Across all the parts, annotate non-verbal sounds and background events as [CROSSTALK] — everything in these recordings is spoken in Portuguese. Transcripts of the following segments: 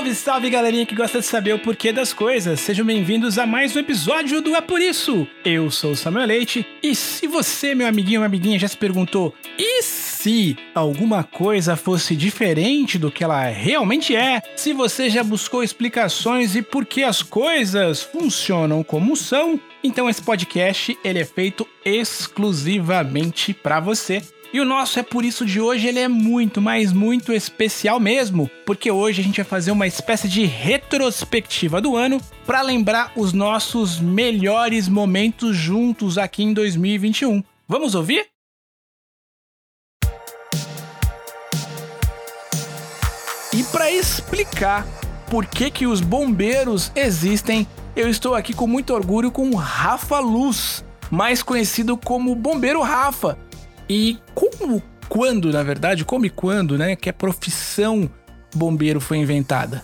Salve, salve galerinha que gosta de saber o porquê das coisas. Sejam bem-vindos a mais um episódio do É Por Isso. Eu sou o Samuel Leite e se você, meu amiguinho ou amiguinha, já se perguntou e se alguma coisa fosse diferente do que ela realmente é, se você já buscou explicações e por que as coisas funcionam como são, então esse podcast ele é feito exclusivamente para você. E o nosso é por isso de hoje, ele é muito, mas muito especial mesmo, porque hoje a gente vai fazer uma espécie de retrospectiva do ano para lembrar os nossos melhores momentos juntos aqui em 2021. Vamos ouvir? E para explicar por que que os bombeiros existem, eu estou aqui com muito orgulho com o Rafa Luz, mais conhecido como Bombeiro Rafa. E como, quando, na verdade, como e quando, né, que a profissão bombeiro foi inventada?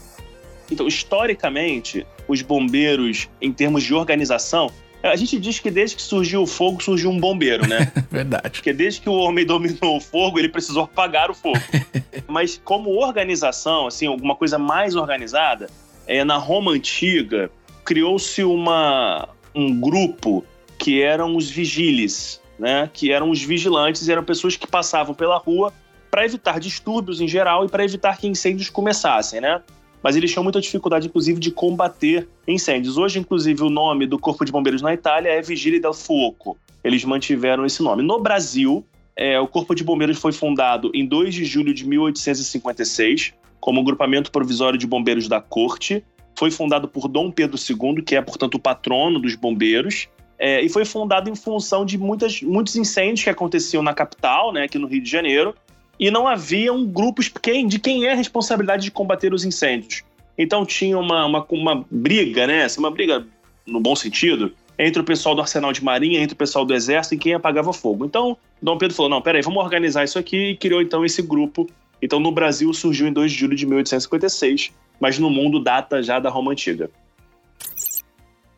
Então, historicamente, os bombeiros, em termos de organização, a gente diz que desde que surgiu o fogo, surgiu um bombeiro, né? [LAUGHS] Verdade. Porque desde que o homem dominou o fogo, ele precisou apagar o fogo. [LAUGHS] Mas como organização, assim, alguma coisa mais organizada, é, na Roma Antiga, criou-se uma um grupo que eram os vigiles, né? Que eram os vigilantes, eram pessoas que passavam pela rua para evitar distúrbios em geral e para evitar que incêndios começassem, né? Mas eles tinham muita dificuldade, inclusive, de combater incêndios. Hoje, inclusive, o nome do Corpo de Bombeiros na Itália é Vigília del Fuoco. Eles mantiveram esse nome. No Brasil, é, o Corpo de Bombeiros foi fundado em 2 de julho de 1856 como grupamento provisório de bombeiros da corte. Foi fundado por Dom Pedro II, que é, portanto, o patrono dos bombeiros. É, e foi fundado em função de muitas, muitos incêndios que aconteciam na capital, né, aqui no Rio de Janeiro, e não havia um grupo de quem é a responsabilidade de combater os incêndios. Então tinha uma, uma, uma briga, né, assim, uma briga no bom sentido, entre o pessoal do Arsenal de Marinha, entre o pessoal do Exército e quem apagava fogo. Então, Dom Pedro falou: não, peraí, vamos organizar isso aqui e criou então esse grupo. Então, no Brasil surgiu em 2 de julho de 1856, mas no mundo data já da Roma Antiga.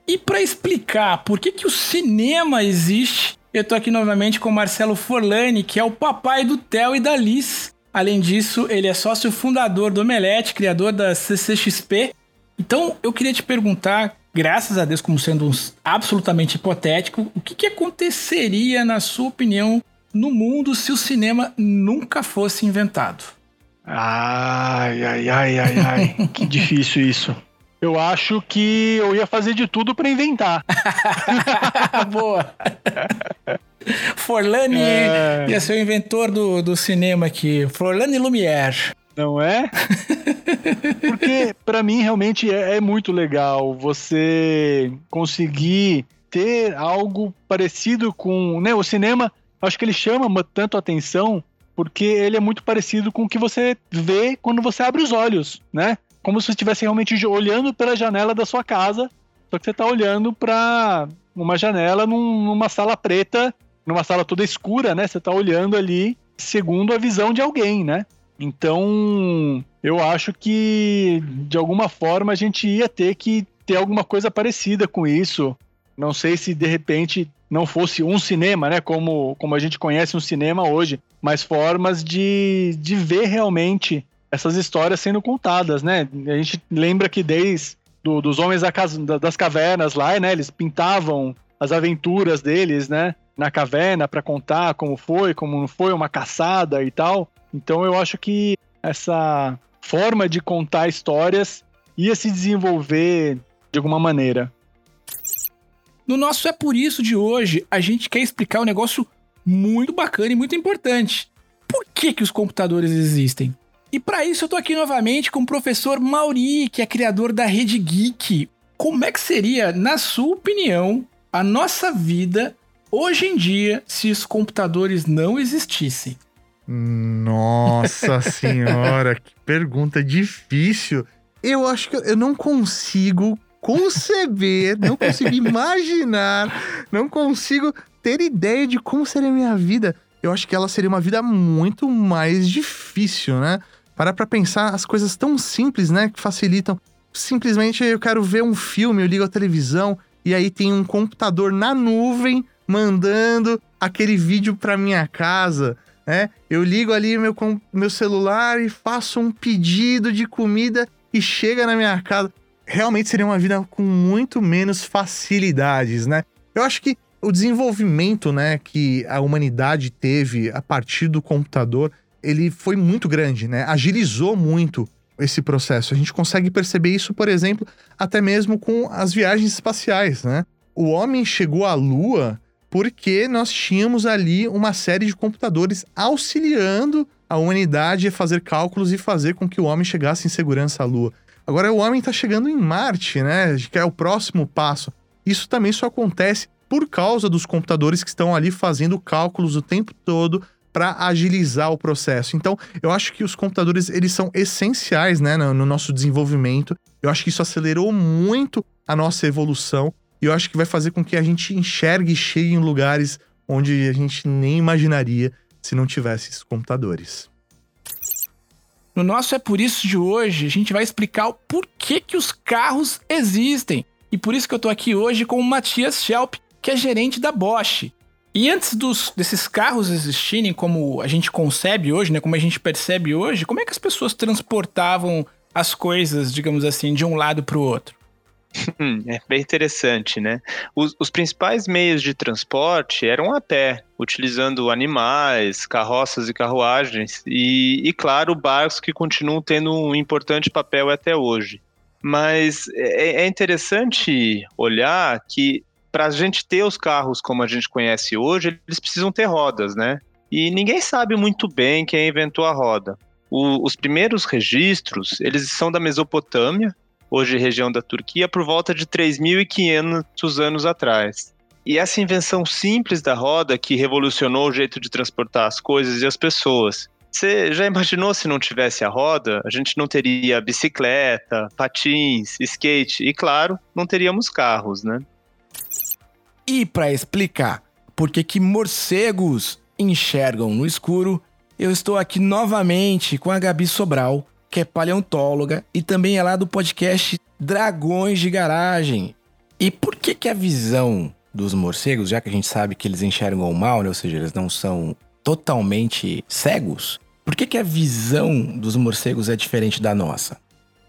E para explicar por que, que o cinema existe, eu tô aqui novamente com Marcelo Forlani, que é o papai do Theo e da Liz. Além disso, ele é sócio fundador do Omelete, criador da CCXP. Então, eu queria te perguntar, graças a Deus, como sendo um absolutamente hipotético, o que, que aconteceria, na sua opinião, no mundo se o cinema nunca fosse inventado? Ai, ai, ai, ai, ai. que difícil isso. Eu acho que eu ia fazer de tudo para inventar. [LAUGHS] Boa! Forlani É. ia ser o inventor do, do cinema aqui. Forlani Lumière. Não é? [LAUGHS] Porque para mim realmente é, é muito legal você conseguir ter algo parecido com, né, o cinema, acho que ele chama ma- tanto atenção porque ele é muito parecido com o que você vê quando você abre os olhos, né? Como se você estivesse realmente olhando pela janela da sua casa, só que você tá olhando para uma janela num- numa sala preta, numa sala toda escura, né? Você tá olhando ali segundo a visão de alguém, né? Então, eu acho que de alguma forma a gente ia ter que ter alguma coisa parecida com isso. Não sei se de repente não fosse um cinema, né? Como, como a gente conhece um cinema hoje, mas formas de, de ver realmente essas histórias sendo contadas, né? A gente lembra que desde do, dos homens da casa, das cavernas lá, né? Eles pintavam as aventuras deles, né? Na caverna para contar como foi, como não foi uma caçada e tal. Então eu acho que essa forma de contar histórias ia se desenvolver de alguma maneira. No nosso É Por Isso de hoje, a gente quer explicar um negócio muito bacana e muito importante. Por que, que os computadores existem? E para isso eu tô aqui novamente com o professor Mauri, que é criador da Rede Geek. Como é que seria, na sua opinião, a nossa vida hoje em dia se os computadores não existissem? Nossa [LAUGHS] senhora, que pergunta difícil. Eu acho que eu não consigo conceber, não consigo imaginar, não consigo ter ideia de como seria a minha vida. Eu acho que ela seria uma vida muito mais difícil, né? Para pra pensar as coisas tão simples, né? Que facilitam. Simplesmente eu quero ver um filme, eu ligo a televisão e aí tem um computador na nuvem mandando aquele vídeo para minha casa, né? Eu ligo ali meu, meu celular e faço um pedido de comida e chega na minha casa realmente seria uma vida com muito menos facilidades, né? Eu acho que o desenvolvimento, né, que a humanidade teve a partir do computador, ele foi muito grande, né? Agilizou muito esse processo. A gente consegue perceber isso, por exemplo, até mesmo com as viagens espaciais, né? O homem chegou à Lua porque nós tínhamos ali uma série de computadores auxiliando a humanidade a fazer cálculos e fazer com que o homem chegasse em segurança à Lua. Agora o homem está chegando em Marte, né? Que é o próximo passo. Isso também só acontece por causa dos computadores que estão ali fazendo cálculos o tempo todo para agilizar o processo. Então, eu acho que os computadores eles são essenciais, né, no, no nosso desenvolvimento. Eu acho que isso acelerou muito a nossa evolução e eu acho que vai fazer com que a gente enxergue e chegue em lugares onde a gente nem imaginaria se não tivesse esses computadores. No nosso É Por Isso de hoje, a gente vai explicar o porquê que os carros existem. E por isso que eu tô aqui hoje com o Matias Schelp, que é gerente da Bosch. E antes dos, desses carros existirem como a gente concebe hoje, né, como a gente percebe hoje, como é que as pessoas transportavam as coisas, digamos assim, de um lado para o outro? Hum, é bem interessante, né? Os, os, principais meios de transporte eram a pé, utilizando animais, carroças e carruagens, e, e, claro, barcos que continuam tendo um importante papel até hoje. Mas é, é interessante olhar que para a gente ter os carros como a gente conhece hoje, eles precisam ter rodas, né? E ninguém sabe muito bem quem inventou a roda. O, os primeiros registros, eles são da Mesopotâmia, hoje região da Turquia, por volta de 3.500 anos atrás. E essa invenção simples da roda que revolucionou o jeito de transportar as coisas e as pessoas. Você já imaginou se não tivesse a roda? A gente não teria bicicleta, patins, skate e, claro, não teríamos carros, né? E para explicar por que, que morcegos enxergam no escuro, eu estou aqui novamente com a Gabi Sobral, que é paleontóloga e também é lá do podcast Dragões de Garagem. E por que que a visão dos morcegos, já que a gente sabe que eles enxergam mal, né? ou seja, eles não são totalmente cegos, por que que a visão dos morcegos é diferente da nossa?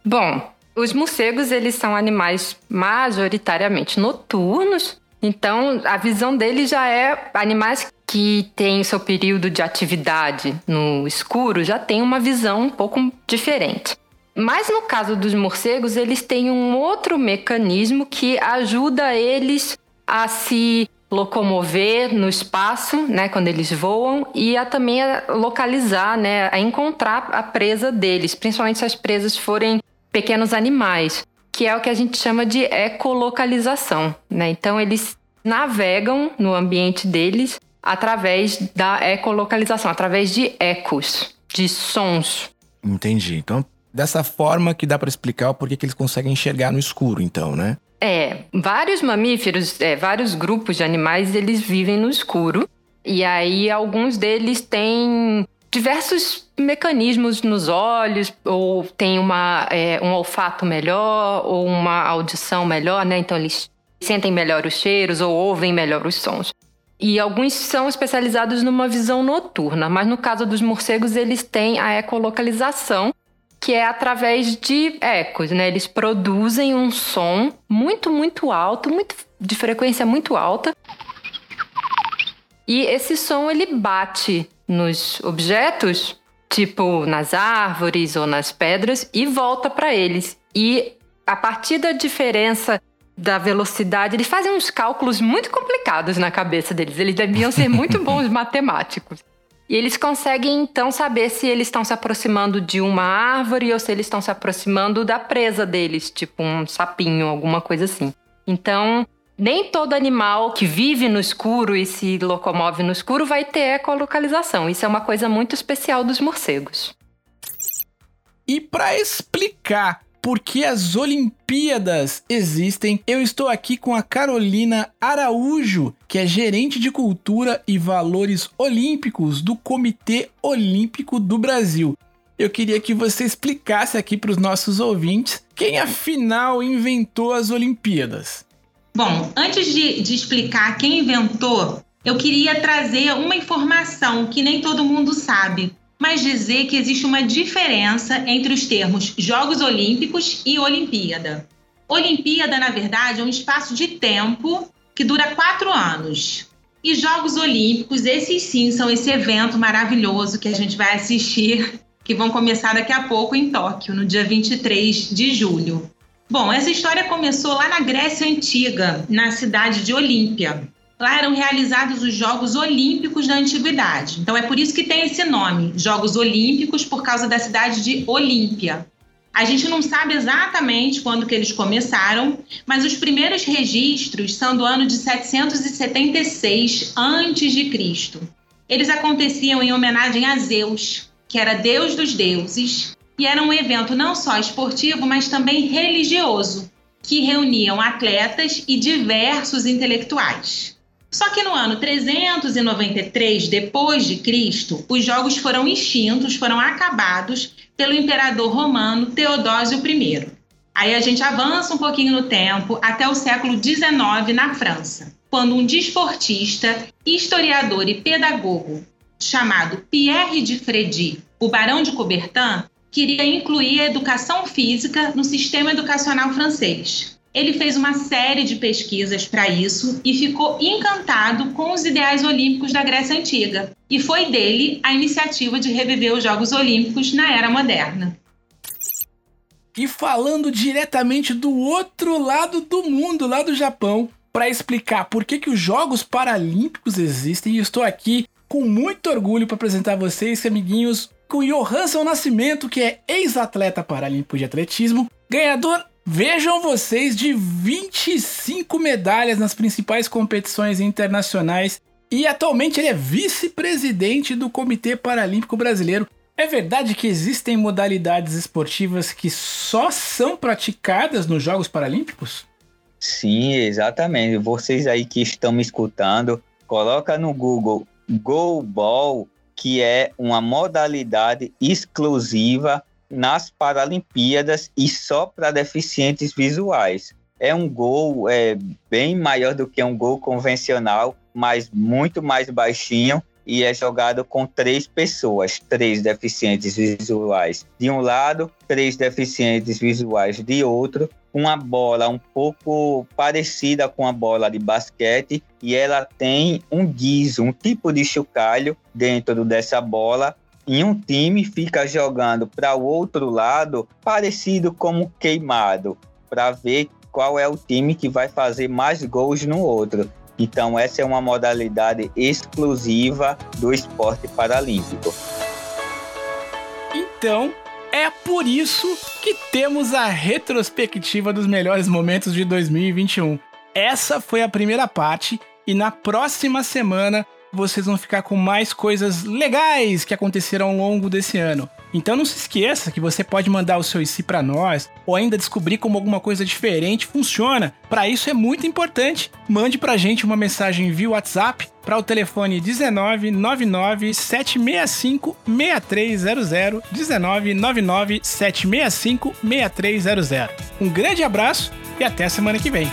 Bom, os morcegos eles são animais majoritariamente noturnos, então a visão deles já é animais que tem o seu período de atividade no escuro já tem uma visão um pouco diferente. Mas no caso dos morcegos, eles têm um outro mecanismo que ajuda eles a se locomover no espaço, né, quando eles voam, e a também a localizar, né, a encontrar a presa deles, principalmente se as presas forem pequenos animais, que é o que a gente chama de ecolocalização, né? Então eles navegam no ambiente deles através da ecolocalização, através de ecos, de sons. Entendi. Então, dessa forma que dá para explicar o porquê que eles conseguem enxergar no escuro, então, né? É, vários mamíferos, é, vários grupos de animais, eles vivem no escuro. E aí, alguns deles têm diversos mecanismos nos olhos, ou tem uma, é, um olfato melhor, ou uma audição melhor, né? Então, eles sentem melhor os cheiros ou ouvem melhor os sons. E alguns são especializados numa visão noturna, mas no caso dos morcegos, eles têm a ecolocalização, que é através de ecos, né? Eles produzem um som muito, muito alto, muito, de frequência muito alta. E esse som ele bate nos objetos, tipo nas árvores ou nas pedras, e volta para eles. E a partir da diferença da velocidade, eles fazem uns cálculos muito complicados na cabeça deles. Eles deviam ser muito [LAUGHS] bons matemáticos. E eles conseguem então saber se eles estão se aproximando de uma árvore ou se eles estão se aproximando da presa deles, tipo um sapinho, alguma coisa assim. Então, nem todo animal que vive no escuro e se locomove no escuro vai ter ecolocalização. Isso é uma coisa muito especial dos morcegos. E para explicar por que as Olimpíadas existem, eu estou aqui com a Carolina Araújo, que é gerente de cultura e valores olímpicos do Comitê Olímpico do Brasil. Eu queria que você explicasse aqui para os nossos ouvintes quem afinal inventou as Olimpíadas. Bom, antes de, de explicar quem inventou, eu queria trazer uma informação que nem todo mundo sabe mas dizer que existe uma diferença entre os termos Jogos Olímpicos e Olimpíada. Olimpíada, na verdade, é um espaço de tempo que dura quatro anos. E Jogos Olímpicos, esses sim, são esse evento maravilhoso que a gente vai assistir, que vão começar daqui a pouco em Tóquio, no dia 23 de julho. Bom, essa história começou lá na Grécia Antiga, na cidade de Olímpia. Lá eram realizados os Jogos Olímpicos da Antiguidade. Então é por isso que tem esse nome, Jogos Olímpicos, por causa da cidade de Olímpia. A gente não sabe exatamente quando que eles começaram, mas os primeiros registros são do ano de 776 a.C. Eles aconteciam em homenagem a Zeus, que era deus dos deuses, e era um evento não só esportivo, mas também religioso, que reuniam atletas e diversos intelectuais. Só que no ano 393 depois de Cristo, os jogos foram extintos, foram acabados pelo imperador romano Teodósio I. Aí a gente avança um pouquinho no tempo até o século XIX na França, quando um desportista, historiador e pedagogo chamado Pierre de Frédy, o Barão de Coubertin, queria incluir a educação física no sistema educacional francês. Ele fez uma série de pesquisas para isso e ficou encantado com os ideais olímpicos da Grécia Antiga. E foi dele a iniciativa de reviver os Jogos Olímpicos na era moderna. E falando diretamente do outro lado do mundo, lá do Japão, para explicar por que, que os Jogos Paralímpicos existem, estou aqui com muito orgulho para apresentar a vocês, amiguinhos, com Johansson Nascimento, que é ex-atleta paralímpico de atletismo, ganhador Vejam vocês de 25 medalhas nas principais competições internacionais e atualmente ele é vice-presidente do Comitê Paralímpico Brasileiro. É verdade que existem modalidades esportivas que só são praticadas nos Jogos Paralímpicos? Sim, exatamente. Vocês aí que estão me escutando, coloca no Google Goalball, que é uma modalidade exclusiva nas Paralimpíadas e só para deficientes visuais. É um gol é, bem maior do que um gol convencional, mas muito mais baixinho e é jogado com três pessoas, três deficientes visuais de um lado, três deficientes visuais de outro, uma bola um pouco parecida com a bola de basquete e ela tem um guiso, um tipo de chocalho dentro dessa bola e um time fica jogando para o outro lado, parecido como queimado, para ver qual é o time que vai fazer mais gols no outro. Então, essa é uma modalidade exclusiva do esporte paralímpico. Então, é por isso que temos a retrospectiva dos melhores momentos de 2021. Essa foi a primeira parte e na próxima semana vocês vão ficar com mais coisas legais que aconteceram ao longo desse ano. Então não se esqueça que você pode mandar o seu IC para nós ou ainda descobrir como alguma coisa diferente funciona. Para isso é muito importante. Mande pra gente uma mensagem via WhatsApp para o telefone 19 99 765 6300 19 99 765 6300. Um grande abraço e até a semana que vem.